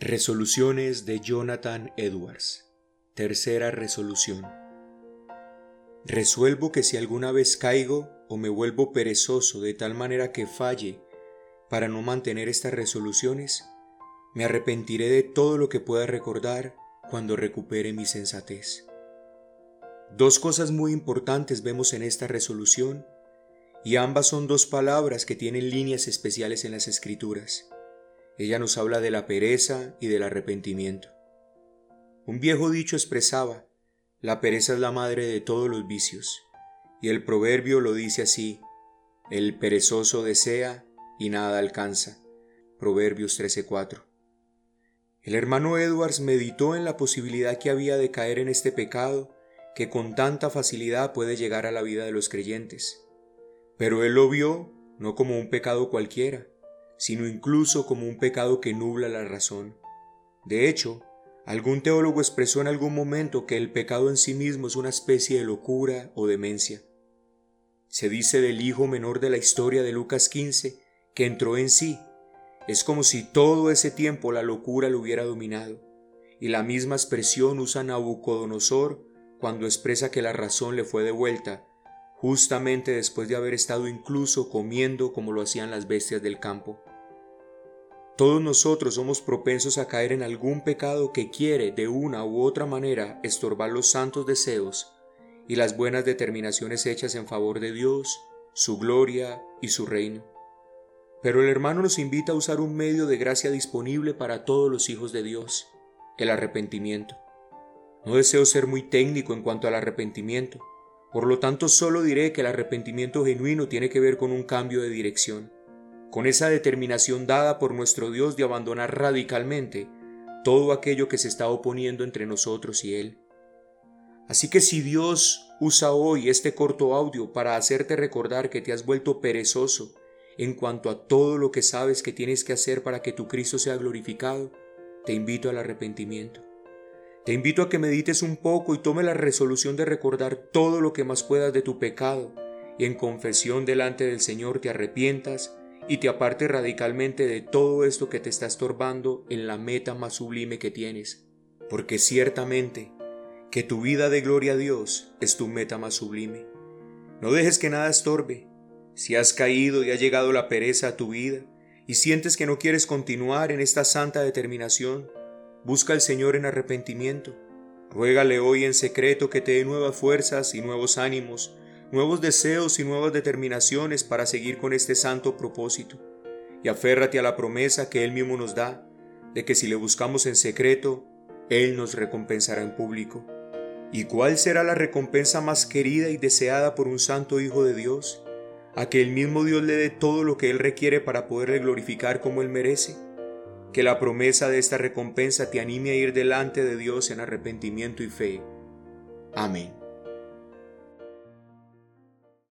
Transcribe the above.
Resoluciones de Jonathan Edwards. Tercera resolución. Resuelvo que si alguna vez caigo o me vuelvo perezoso de tal manera que falle para no mantener estas resoluciones, me arrepentiré de todo lo que pueda recordar cuando recupere mi sensatez. Dos cosas muy importantes vemos en esta resolución y ambas son dos palabras que tienen líneas especiales en las escrituras. Ella nos habla de la pereza y del arrepentimiento. Un viejo dicho expresaba, la pereza es la madre de todos los vicios, y el proverbio lo dice así, el perezoso desea y nada alcanza. Proverbios 13:4. El hermano Edwards meditó en la posibilidad que había de caer en este pecado que con tanta facilidad puede llegar a la vida de los creyentes. Pero él lo vio no como un pecado cualquiera, sino incluso como un pecado que nubla la razón. De hecho, algún teólogo expresó en algún momento que el pecado en sí mismo es una especie de locura o demencia. Se dice del hijo menor de la historia de Lucas 15 que entró en sí. Es como si todo ese tiempo la locura lo hubiera dominado. Y la misma expresión usa Nabucodonosor cuando expresa que la razón le fue devuelta, justamente después de haber estado incluso comiendo como lo hacían las bestias del campo. Todos nosotros somos propensos a caer en algún pecado que quiere de una u otra manera estorbar los santos deseos y las buenas determinaciones hechas en favor de Dios, su gloria y su reino. Pero el hermano nos invita a usar un medio de gracia disponible para todos los hijos de Dios, el arrepentimiento. No deseo ser muy técnico en cuanto al arrepentimiento, por lo tanto solo diré que el arrepentimiento genuino tiene que ver con un cambio de dirección con esa determinación dada por nuestro Dios de abandonar radicalmente todo aquello que se está oponiendo entre nosotros y Él. Así que si Dios usa hoy este corto audio para hacerte recordar que te has vuelto perezoso en cuanto a todo lo que sabes que tienes que hacer para que tu Cristo sea glorificado, te invito al arrepentimiento. Te invito a que medites un poco y tome la resolución de recordar todo lo que más puedas de tu pecado y en confesión delante del Señor te arrepientas y te aparte radicalmente de todo esto que te está estorbando en la meta más sublime que tienes, porque ciertamente que tu vida de gloria a Dios es tu meta más sublime. No dejes que nada estorbe. Si has caído y ha llegado la pereza a tu vida y sientes que no quieres continuar en esta santa determinación, busca al Señor en arrepentimiento. Ruégale hoy en secreto que te dé nuevas fuerzas y nuevos ánimos nuevos deseos y nuevas determinaciones para seguir con este santo propósito. Y aférrate a la promesa que Él mismo nos da, de que si le buscamos en secreto, Él nos recompensará en público. ¿Y cuál será la recompensa más querida y deseada por un santo Hijo de Dios? A que el mismo Dios le dé todo lo que Él requiere para poderle glorificar como Él merece. Que la promesa de esta recompensa te anime a ir delante de Dios en arrepentimiento y fe. Amén.